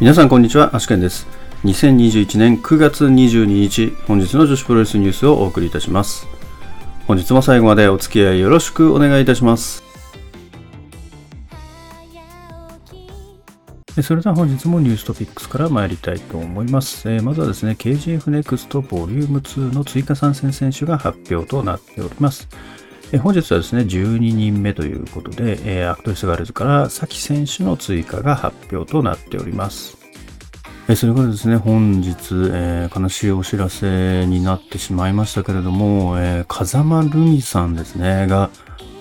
皆さんこんにちは、アシケンです。2021年9月22日、本日の女子プロレスニュースをお送りいたします。本日も最後までお付き合いよろしくお願いいたします。それでは本日もニューストピックスから参りたいと思います。えーまずはですね、KGF NEXT Volume 2の追加参戦選手が発表となっております。本日はですね、12人目ということで、アクトレスガールズから SAKI選手の追加が発表となっております。それからですね、本日、えー悲しいお知らせになってしまいましたけれども、えー風間ルミさんですね、が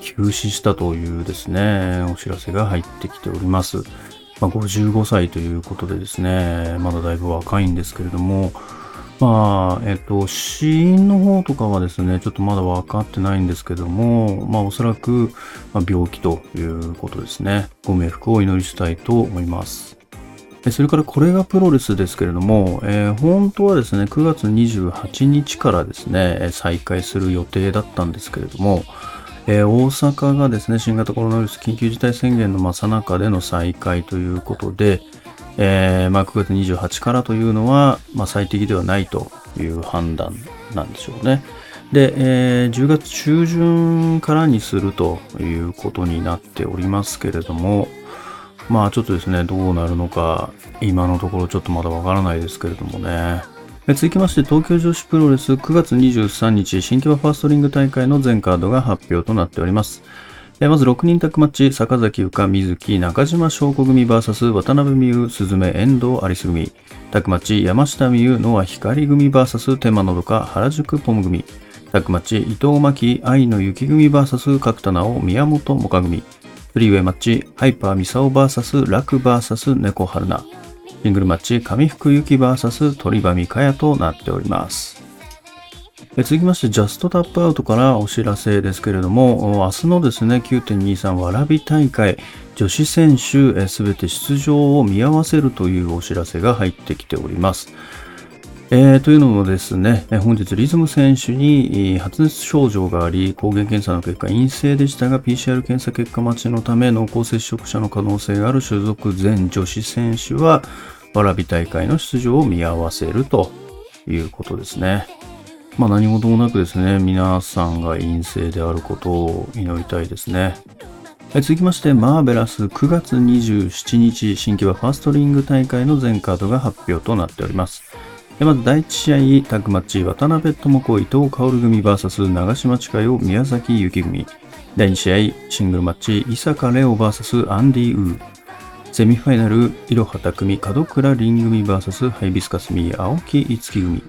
急死したというですね、お知らせが入ってきております。まあ、55歳ということでですね、まだだいぶ若いんですけれども、まあ、えっと、死因の方とかはですね、ちょっとまだ分かってないんですけども、まあ、おそらく、ま、病気ということですね。ご冥福をお祈りしたいと思います。それからこれがプロレスですけれども、えー本当はですね、9月28日からですね、再開する予定だったんですけれども、えー大阪がですね、新型コロナウイルス緊急事態宣言のまさ中での再開ということで、えーまあ、9月28からというのは、まあ、最適ではないという判断なんでしょうね。で、えー10月中旬からにするということになっておりますけれども、まあちょっとですね、どうなるのか、今のところちょっとまだわからないですけれどもね。続きまして、東京女子プロレス9月23日、新木場ファーストリング大会の全カードが発表となっております。まず6人タッグマッチ、坂崎ゆか、水木、中島翔子組 VS 渡辺美優、鈴芽、遠藤アリス組。タッグマッチ、山下美優、ノア光組 VS 手間のどか、原宿ポム組。タッグマッチ、伊藤真希、愛の雪組 VS 角田直、宮本萌歌組。フリーウェイマッチ、ハイパーミサオ VS ラク VS 猫春菜。シングルマッチ、上福ゆき VS 鳥羽美香也となっております。続きまして、ジャストタップアウトからお知らせですけれども、明日のですね、9.23わらび大会、女子選手すべて出場を見合わせるというお知らせが入ってきております。えーというのもですね、本日リズム選手に発熱症状があり、抗原検査の結果陰性でしたが、PCR 検査結果待ちのため濃厚接触者の可能性がある所属全女子選手は、わらび大会の出場を見合わせるということですね。まあ何事もなくですね、皆さんが陰性であることを祈りたいですね。続きまして、マーベラス9月27日、新規はファーストリング大会の全カードが発表となっております。まず第1試合、タッグマッチ、渡辺智子、伊藤薫組 VS 長島千佳代、宮崎幸組。第2試合、シングルマッチ、伊坂レオ VS アンディ・ウー。セミファイナル、いろはた組、門倉凛組 VS ハイビスカスミ、青木いつき組。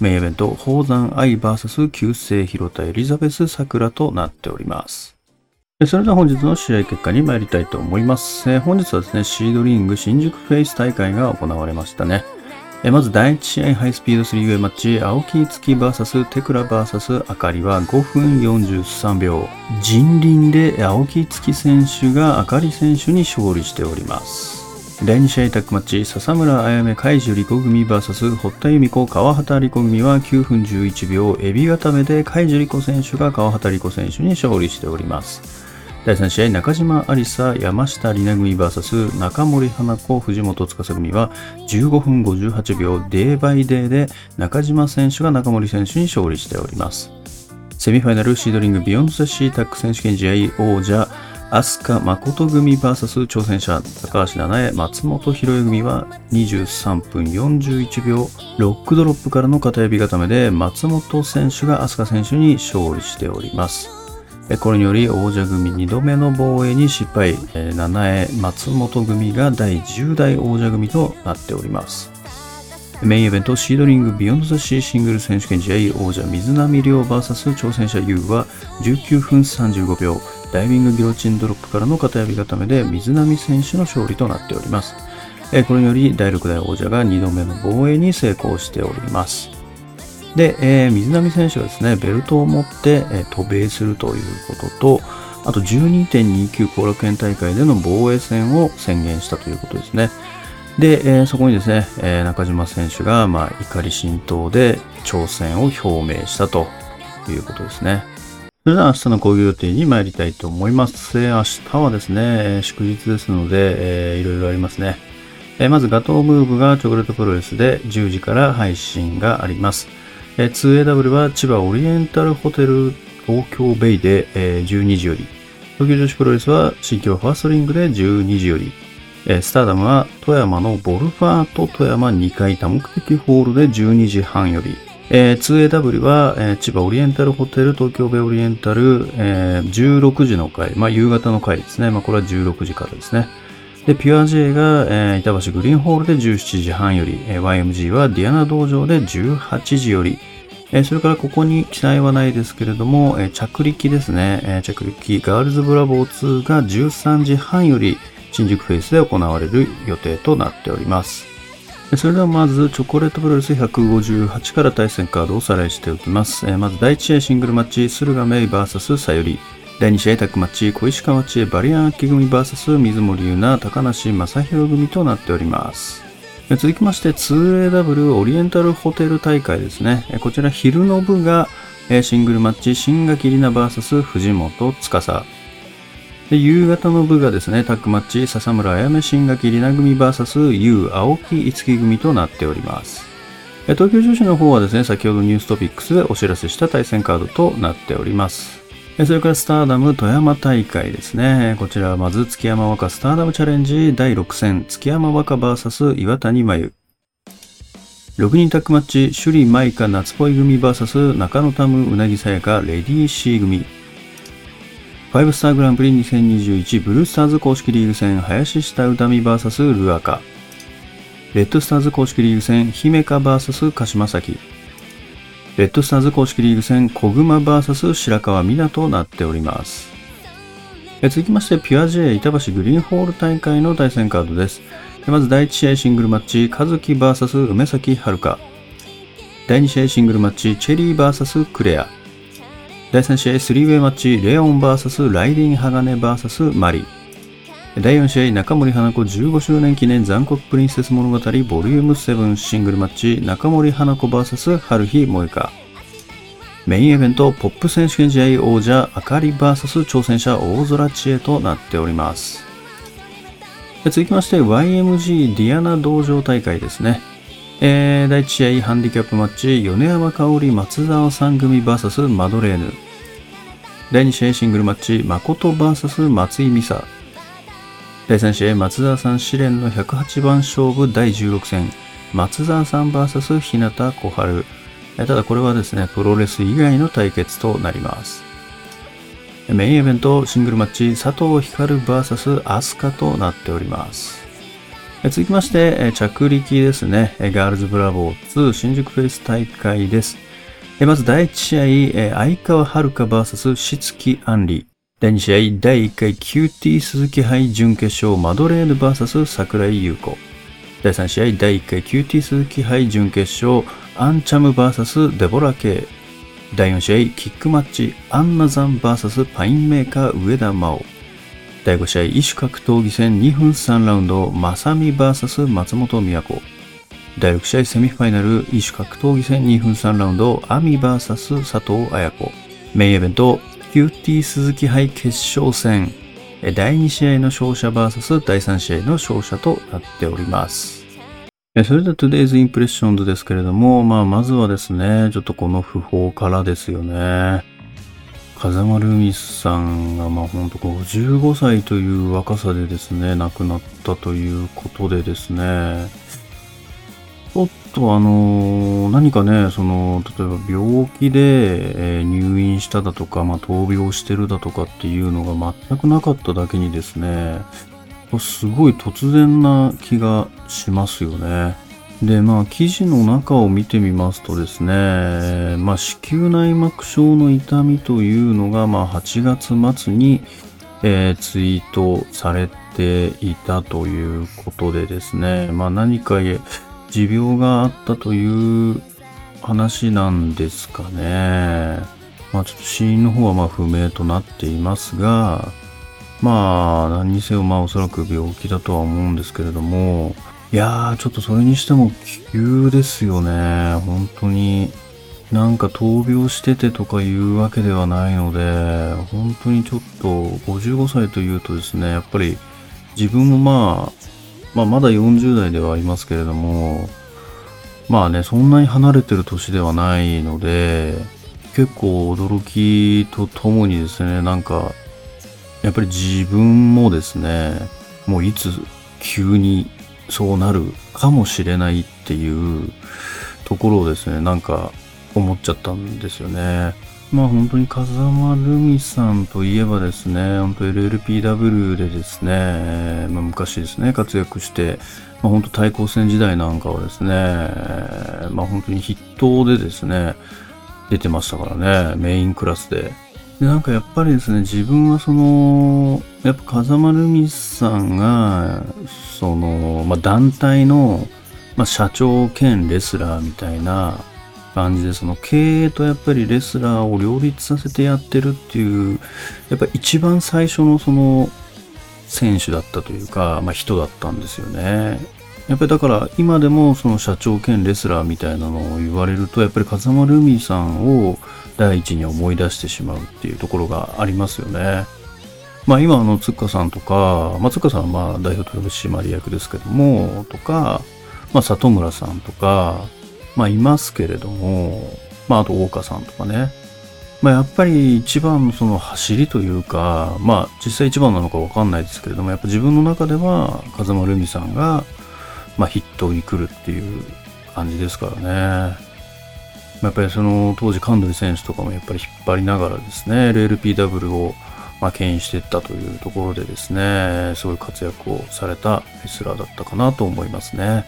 メインイベント、宝山愛 VS 旧姓広田エリザベス桜となっております。それでは本日の試合結果に参りたいと思います。えー本日はですね、シードリング新宿フェイス大会が行われましたね。えーまず第1試合ハイスピード 3way マッチ、青木月 VS テクラ VS あかりは5分43秒。人輪で青木月選手があかり選手に勝利しております。第2試合タッグマッチ、笹村あやめ海樹莉子組 VS 堀田由美子川畑莉子組は9分11秒、エビ固めで海樹莉子選手が川畑莉子選手に勝利しております。第3試合、中島ありさ、山下里奈組 VS 中森花子、藤本司組は15分58秒、デーバイデーで中島選手が中森選手に勝利しております。セミファイナルシードリング Beyond the Sea タッグ選手権試合王者、飛鳥誠組 VS 挑戦者、高橋奈七永、松本浩代組は23分41秒、ロックドロップからの片指固めで松本選手が飛鳥選手に勝利しております。これにより王者組2度目の防衛に失敗、奈七永松本組が第10代王者組となっております。メインイベントシードリングビヨンドザシーシングル選手権試合王者水波亮 VS 挑戦者 U は19分35秒ダイビングギロチンドロップからの片指固めで水波選手の勝利となっております。えこれにより第6代王者が2度目の防衛に成功しております。で、えー水波選手がですね、ベルトを持って、え渡米するということと、あと12.29後楽園大会での防衛戦を宣言したということですね。で、えーそこにですね、えー中島選手が、まあ、怒り心頭で挑戦を表明したということですね。それでは明日の講義予定に参りたいと思います。明日はですね、祝日ですので、えーいろいろありますね。えまずガトームーブがチョコレートプロレスで10時から配信があります。え 2AW は千葉オリエンタルホテル東京ベイで、え12時より。東京女子プロレスは新京ファーストリングで12時より。えスターダムは富山のボルファーと富山2階多目的ホールで12時半より。えー、2AW は、えー、千葉オリエンタルホテル、東京ベオリエンタル、えー、16時の回、まあ、夕方の回ですね。まあ、これは16時からですね。で、ピュア J が、えー、板橋グリーンホールで17時半より、えー、YMG はディアナ道場で18時より、えー、それからここに記載はないですけれども、えー、着陸ですね、えー、着陸ガールズブラボー2が13時半より新宿フェイスで行われる予定となっております。それではまず、チョコレートプロレス158から対戦カードをおさらいしておきます。まず第1試合シングルマッチ、駿河メイ VS さより。第2試合タッグマッチ、小石川知恵バリアン秋組 VS 水森優奈、高梨正宏組となっております。続きまして 2AW オリエンタルホテル大会ですね。こちら昼の部がシングルマッチ、新垣里奈 VS 藤本司。で夕方の部がですね、タッグマッチ、笹村あやめ新垣里奈組 VS 優青木五木組となっております。東京女子の方はですね、先ほどニューストピックスでお知らせした対戦カードとなっております。それからスターダム富山大会ですね。こちらはまず月山若スターダムチャレンジ第6戦、月山若 VS 岩谷真由。6人タッグマッチ、首里舞香夏っぽい組 VS 中野タムうなぎさやかレディーシー組。5スターグランプリ2021ブルースターズ公式リーグ戦林下歌美 VS ルアカ。レッドスターズ公式リーグ戦姫香 VS 鹿島崎レッドスターズ公式リーグ戦小熊 VS 白川美奈となっております。続きましてピュア J 板橋グリーンホール大会の対戦カードです。まず第1試合シングルマッチ和樹 VS 梅崎遥。第2試合シングルマッチチェリー VS クレア。第3試合スリーウェイマッチ、レオン VS ライディン・鋼 VS マリ。第4試合、中森花子15周年記念残酷プリンセス物語ボリューム7シングルマッチ、中森花子 VS 春日萌香。メインイベント、ポップ選手権試合王者、あかり VS 挑戦者大空知恵となっております。続きまして、YMG ディアナ道場大会ですね。えー、第1試合ハンディキャップマッチ、米山香織松沢さん組 VS マドレーヌ。第2試合シングルマッチ、誠 VS 松井美沙。第3試合松沢さん試練の108番勝負第16戦、松沢さん VS 日向小春。ただこれはですね、プロレス以外の対決となります。メインイベントシングルマッチ、佐藤光 VS 飛鳥となっております。続きまして、着陸ですね。ガールズブラボー2新宿フェイス大会です。まず第1試合、相川遥 VS しつきあんり。第2試合、第1回 QT 鈴木杯準決勝マドレーヌ VS 桜井優子。第3試合、第1回 QT 鈴木杯準決勝アンチャム VS デボラ系。第4試合、キックマッチアンナザン VS パインメーカー上田真央。第5試合、異種格闘技戦2分3ラウンド、まさみ VS 松本美和子。第6試合セミファイナル、異種格闘技戦2分3ラウンド、アミ VS 佐藤綾子。メインイベント、QT 鈴木杯決勝戦。第2試合の勝者 VS 第3試合の勝者となっております。それでは Today's Impressions ですけれども、まあ、まずはですね、ちょっとこの訃報からですよね。風間ルミさんが、まあ本当55歳という若さでですね、亡くなったということでですね、ちょっとあの、何かね、その、例えば病気で、え入院しただとか、まあ闘病してるだとかっていうのが全くなかっただけにですね、すごい突然な気がしますよね。で、まあ、記事の中を見てみますとですね、まあ、子宮内膜症の痛みというのが、まあ、8月末に、えー、ツイートされていたということでですね、まあ、何か持病があったという話なんですかね。まあ、ちょっと死因の方はまあ不明となっていますが、まあ、何にせよ、まあ、おそらく病気だとは思うんですけれども、いやー、ちょっとそれにしても急ですよね。本当に。なんか闘病しててとかいうわけではないので、本当にちょっと55歳というとですね、やっぱり自分もまあ、まあ、まだ40代ではありますけれども、まあね、そんなに離れてる年ではないので、結構驚きとともにですね、なんか、やっぱり自分もですね、もういつ急にそうなるかもしれないっていうところをですね、なんか思っちゃったんですよね。まあ本当に風間ルミさんといえばですね、本当 LLPW でですね、まあ、昔ですね、活躍して、まあ、本当対抗戦時代なんかはですね、まあ本当に筆頭でですね、出てましたからね、メインクラスで。で、なんかやっぱりですね、自分はその、やっぱ風間ルミさんが、その、まあ団体の、まあ社長兼レスラーみたいな、感じで、その経営とやっぱりレスラーを両立させてやってるっていう、やっぱ一番最初のその選手だったというか、まあ人だったんですよね。やっぱりだから今でもその社長兼レスラーみたいなのを言われると、やっぱり風間ルミさんを第一に思い出してしまうっていうところがありますよね。まあ今の、つっかさんとか、まあつっかさんはまあ代表取締役ですけども、とか、まあ里村さんとか、まあいますけれども、まああと大岡さんとかね。まあやっぱり一番のその走りというか、まあ実際一番なのかわかんないですけれども、やっぱ自分の中では風間ルミさんが、まあ筆頭に来るっていう感じですからね。やっぱりその当時神取選手とかもやっぱり引っ張りながらですね、LLPW をまあ牽引していったというところでですね、すごい活躍をされたレスラーだったかなと思いますね。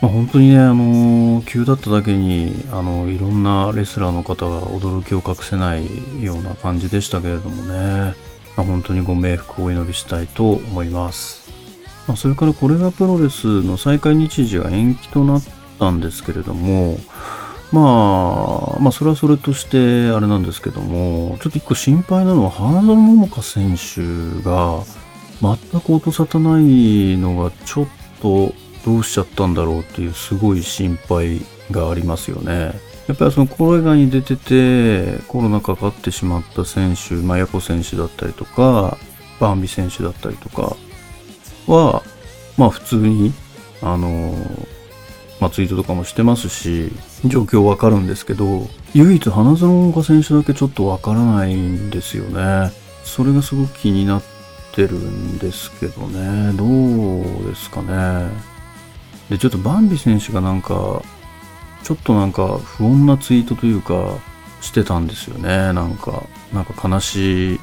まあ、本当にね、あのー、急だっただけに、あの、いろんなレスラーの方が驚きを隠せないような感じでしたけれどもね、まあ、本当にご冥福をお祈りしたいと思います。まあ、それからこれがプロレスの再開日時が延期となったんですけれども、まあ、まあ、それはそれとして、あれなんですけども、ちょっと一個心配なのは、花園桃香選手が、全く音沙汰ないのが、ちょっと、どうしちゃったんだろうっていうすごい心配がありますよね。やっぱりそのコロナに出ててコロナかかってしまった選手、まあ、ヤコ選手だったりとか、バンビ選手だったりとかは、まあ普通に、あのまあツイートとかもしてますし、状況わかるんですけど、唯一花園岡選手だけちょっとわからないんですよね。それがすごく気になってるんですけどね。どうですかね。で、ちょっとバンビ選手がなんか、ちょっとなんか不穏なツイートというか、してたんですよね。なんか、なんか悲しい、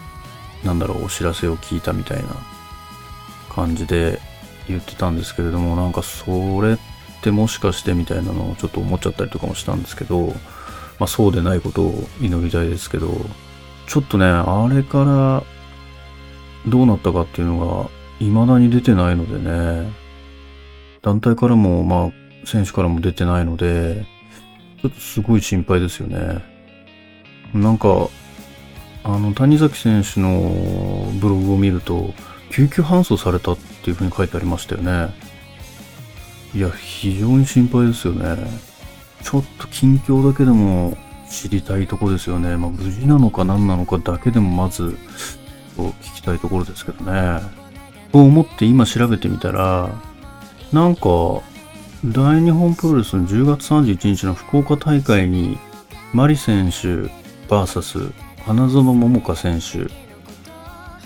なんだろう、お知らせを聞いたみたいな感じで言ってたんですけれども、なんかそれってもしかしてみたいなのをちょっと思っちゃったりとかもしたんですけど、まあそうでないことを祈りたいですけど、ちょっとね、あれからどうなったかっていうのが未だに出てないのでね、団体からも、まあ、選手からも出てないので、ちょっとすごい心配ですよね。なんか、あの、谷崎選手のブログを見ると、救急搬送されたっていうふうに書いてありましたよね。いや、非常に心配ですよね。ちょっと近況だけでも知りたいとこですよね。まあ、無事なのか何なのかだけでもまず、聞きたいところですけどね。と思って今調べてみたら、なんか、大日本プロレスの10月31日の福岡大会に、マリ選手 VS 花園桃香選手、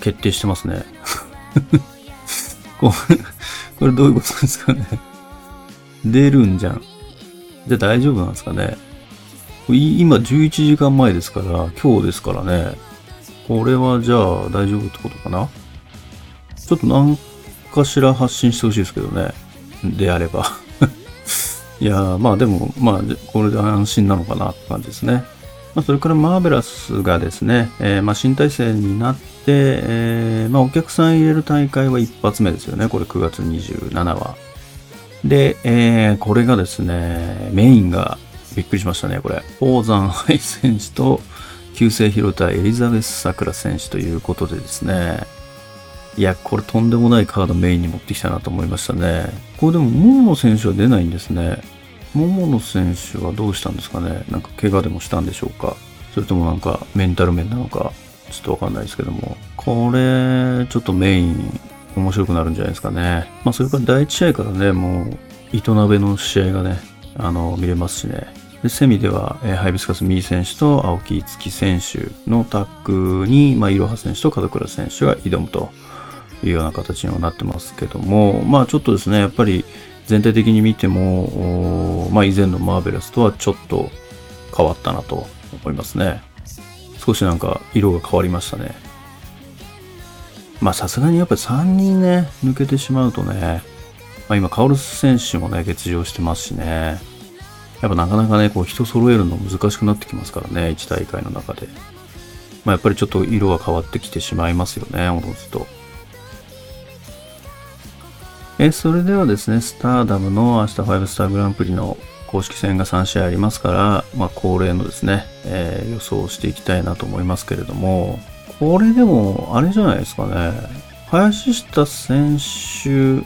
決定してますね。これ、これどういうことですかね。出るんじゃん。じゃあ大丈夫なんですかね。今11時間前ですから、今日ですからね。これはじゃあ大丈夫ってことかなちょっと何かしら発信してほしいですけどね。であれば いやまあでも、まあ、これで安心なのかなって感じですね。まあ、それからマーベラスがですね、えー、まあ新体制になって、えー、まあお客さん入れる大会は一発目ですよね。これ9月27話。で、えー、これがですね、メインがびっくりしましたね、これ。王山ハイ選手と、旧姓広田エリザベス・さくら選手ということでですね、いや、これとんでもないカードメインに持ってきたなと思いましたね。これでも、桃野選手は出ないんですね。桃野選手はどうしたんですかねなんか怪我でもしたんでしょうかそれともなんかメンタル面なのかちょっとわかんないですけども。これ、ちょっとメイン面白くなるんじゃないですかね。まあ、それから第1試合からね、もう、糸鍋の試合がね、あの、見れますしね。で、セミでは、えー、ハイビスカス・ミー選手と青木月選手のタッグに、まあ、いろは選手と門倉選手が挑むというような形にはなってますけども、まあ、ちょっとですね、やっぱり全体的に見ても、まあ、以前のマーベラスとはちょっと変わったなと思いますね。少しなんか色が変わりましたね。まあさすがにやっぱり3人ね、抜けてしまうとね、まあ、今、カオルス選手もね、欠場してますしね、やっぱなかなかね、こう人揃えるの難しくなってきますからね、1大会の中で。まあやっぱりちょっと色が変わってきてしまいますよね、おのずと。え、それではですね、スターダムの明日5スターグランプリの公式戦が3試合ありますから、まあ恒例のですね、えー、予想をしていきたいなと思いますけれども、これでも、あれじゃないですかね。林下選手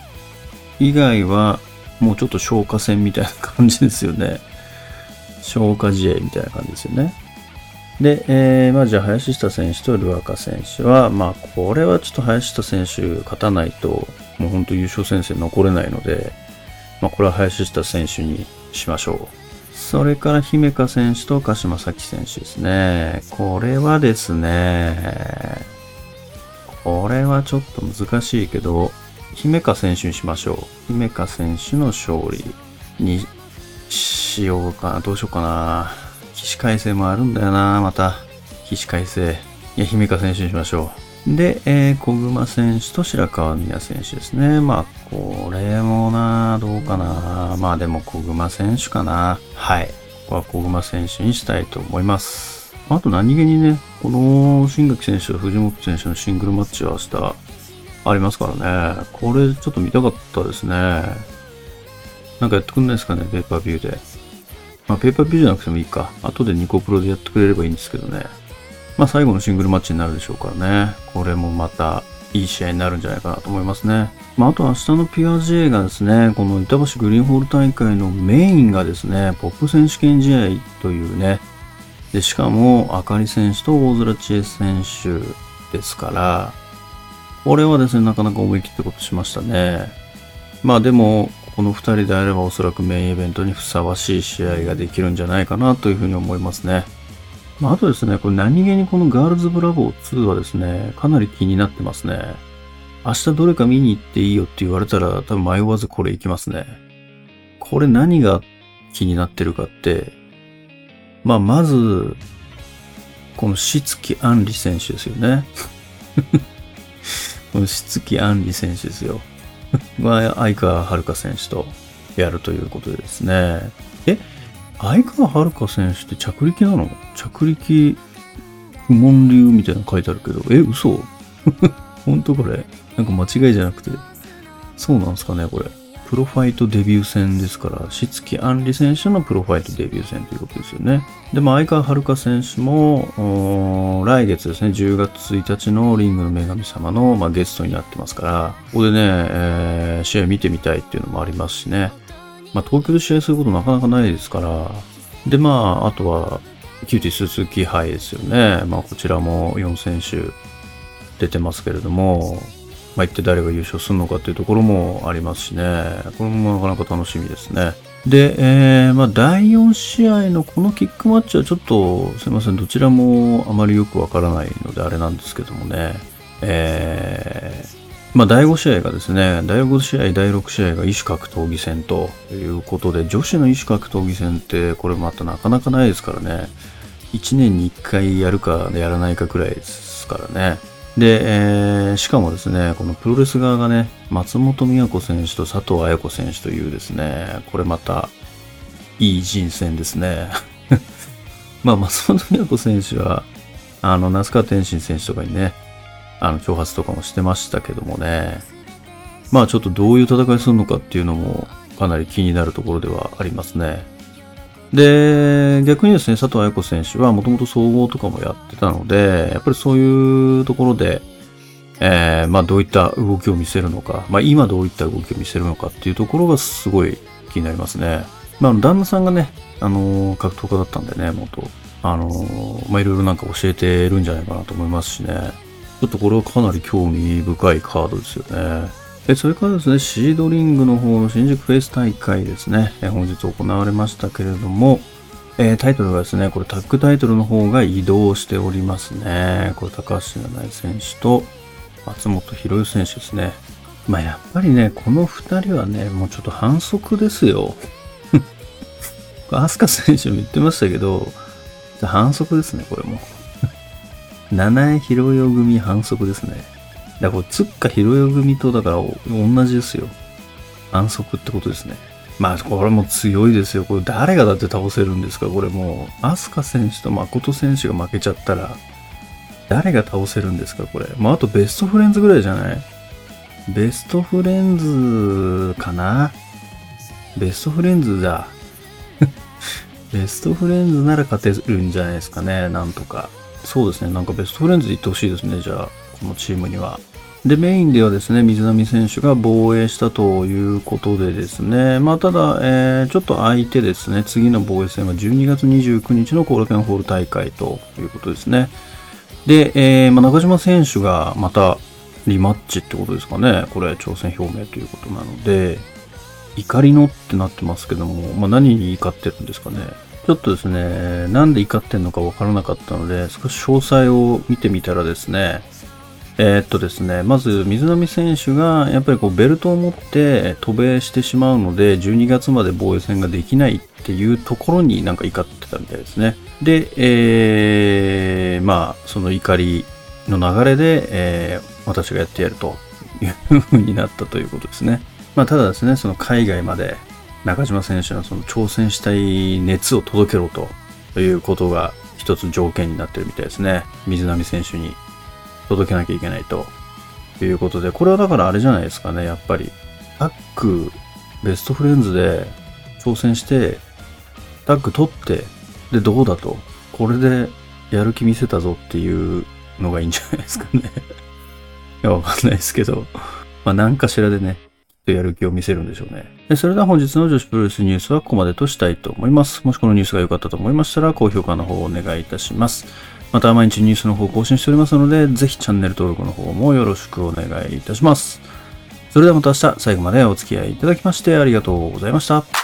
以外は、もうちょっと消化戦みたいな感じですよね。消化試合みたいな感じですよね。で、えー、まあじゃあ林下選手とルアカ選手は、まあこれはちょっと林下選手勝たないと、もう本当優勝戦線残れないので、まあこれは林下選手にしましょう。それから姫香選手と鹿島咲選手ですね。これはですね、これはちょっと難しいけど、姫香選手にしましょう。姫香選手の勝利にしようかな。どうしようかな。起死回生もあるんだよな、また。起死回生。いや、姫香選手にしましょう。で、えー、小熊選手と白川宮選手ですね。まあ、これもな、どうかな。まあでも小熊選手かな。はい。ここは小熊選手にしたいと思います。あと何気にね、この新垣選手と藤本選手のシングルマッチは明日ありますからね。これちょっと見たかったですね。なんかやってくんないですかね、ペーパービューで。まあ、ペーパービューじゃなくてもいいか。後でニコプロでやってくれればいいんですけどね。まあ、最後のシングルマッチになるでしょうからね。これもまたいい試合になるんじゃないかなと思いますね。まあ、あと明日の PRJ がですね、この板橋グリーンホール大会のメインがですね、ポップ選手権試合というね、で、しかも、あかり選手と大空知恵選手ですから、これはですね、なかなか思い切ったことしましたね。まあでも、この2人であればおそらくメインイベントにふさわしい試合ができるんじゃないかなというふうに思いますね。まあ、あとですね、これ何気にこのガールズブラボー2はですね、かなり気になってますね。明日どれか見に行っていいよって言われたら多分迷わずこれ行きますね。これ何が気になってるかって、まあまず、このしつきあんり選手ですよね。このし木杏里選手ですよ。は相川遥選手とやるということでですね。え相川遥選手って着陸なの？着陸不問流みたいなの書いてあるけど、え、嘘？本当これ？なんか間違いじゃなくて、そうなんですかね、これ。プロファイトデビュー戦ですから、しつきあんり選手のプロファイトデビュー戦ということですよね。で、まあ、相川遥選手も、来月ですね、10月1日のリングの女神様の、まあ、ゲストになってますから、ここでね、えー、試合見てみたいっていうのもありますしね。まあ、東京で試合することなかなかないですから、で、まあ、あとは、キューティス鈴木杯ですよね。まあ、こちらも4選手出てますけれども、まあ、一体誰が優勝するのかっていうところもありますしね。これもなかなか楽しみですね。で、えー、まあ、第4試合のこのキックマッチはちょっと、すいません、どちらもあまりよくわからないのであれなんですけどもね。えー、まあ、第5試合がですね、第5試合、第6試合が異種格闘技戦ということで、女子の異種格闘技戦ってこれまたなかなかないですからね。1年に1回やるかやらないかくらいですからね。で、えー、しかもですね、このプロレス側がね、松本美和子選手と佐藤綾子選手というですね、これまた、いい人選ですね。まあ、松本美和子選手は、あの、那須川天心選手とかにね、あの、挑発とかもしてましたけどもね、まあ、ちょっとどういう戦いするのかっていうのも、かなり気になるところではありますね。で、逆にですね、佐藤綾子選手はもともと総合とかもやってたので、やっぱりそういうところで、えー、まあどういった動きを見せるのか、まあ今どういった動きを見せるのかっていうところがすごい気になりますね。まあ旦那さんがね、あのー、格闘家だったんでね、元。あのー、まあいろいろなんか教えてるんじゃないかなと思いますしね。ょっとこれはかなり興味深いカードですよね。えそれからですね、シードリングの方の新宿フェイス大会ですね、え本日行われましたけれども、えー、タイトルがですね、これタッグタイトルの方が移動しておりますね。これ高橋七重選手と松本博之選手ですね。まあやっぱりね、この二人はね、もうちょっと反則ですよ。アスカ選手も言ってましたけど、反則ですね、これも。七重広代組反則ですね。だからこれ、つっか広代組とだから同じですよ。反則ってことですね。まあ、これも強いですよ。これ誰がだって倒せるんですか？これもう、アスカ選手と誠選手が負けちゃったら、誰が倒せるんですか？これ。まあ、あとベストフレンズぐらいじゃない？ベストフレンズかな？ベストフレンズだ。ベストフレンズなら勝てるんじゃないですかね。なんとか。そうですね。なんかベストフレンズで行ってほしいですね。じゃあ、このチームには。で、メインではですね、水波選手が防衛したということでですね、まあ、ただ、えー、ちょっと相手ですね、次の防衛戦は12月29日のコールケンホール大会ということですね。で、えー、まあ、中島選手がまたリマッチってことですかね。これ、挑戦表明ということなので、怒りのってなってますけども、まあ、何に怒ってるんですかね。ちょっとですね、なんで怒ってんのかわからなかったので、少し詳細を見てみたらですね、えー、っとですね、まず水波選手がやっぱりこうベルトを持って渡米してしまうので、12月まで防衛戦ができないっていうところになんか怒ってたみたいですね。で、えー、まあ、その怒りの流れで、えー、私がやってやるという風になったということですね。まあ、ただですね、その海外まで中島選手のその挑戦したい熱を届けろということが一つ条件になってるみたいですね。水波選手に届けなきゃいけないということで、これはだからあれじゃないですかね、やっぱり。タッグ、ベストフレンズで挑戦して、タッグ取って、で、どうだと。これでやる気見せたぞっていうのがいいんじゃないですかね。いや、わかんないですけど。まあ、何かしらでね、とやる気を見せるんでしょうね。でそれでは本日の女子プロレスニュースはここまでとしたいと思います。もしこのニュースが良かったと思いましたら、高評価の方をお願いいたします。また毎日ニュースの方更新しておりますので、ぜひチャンネル登録の方もよろしくお願いいたします。それではまた明日最後までお付き合いいただきましてありがとうございました。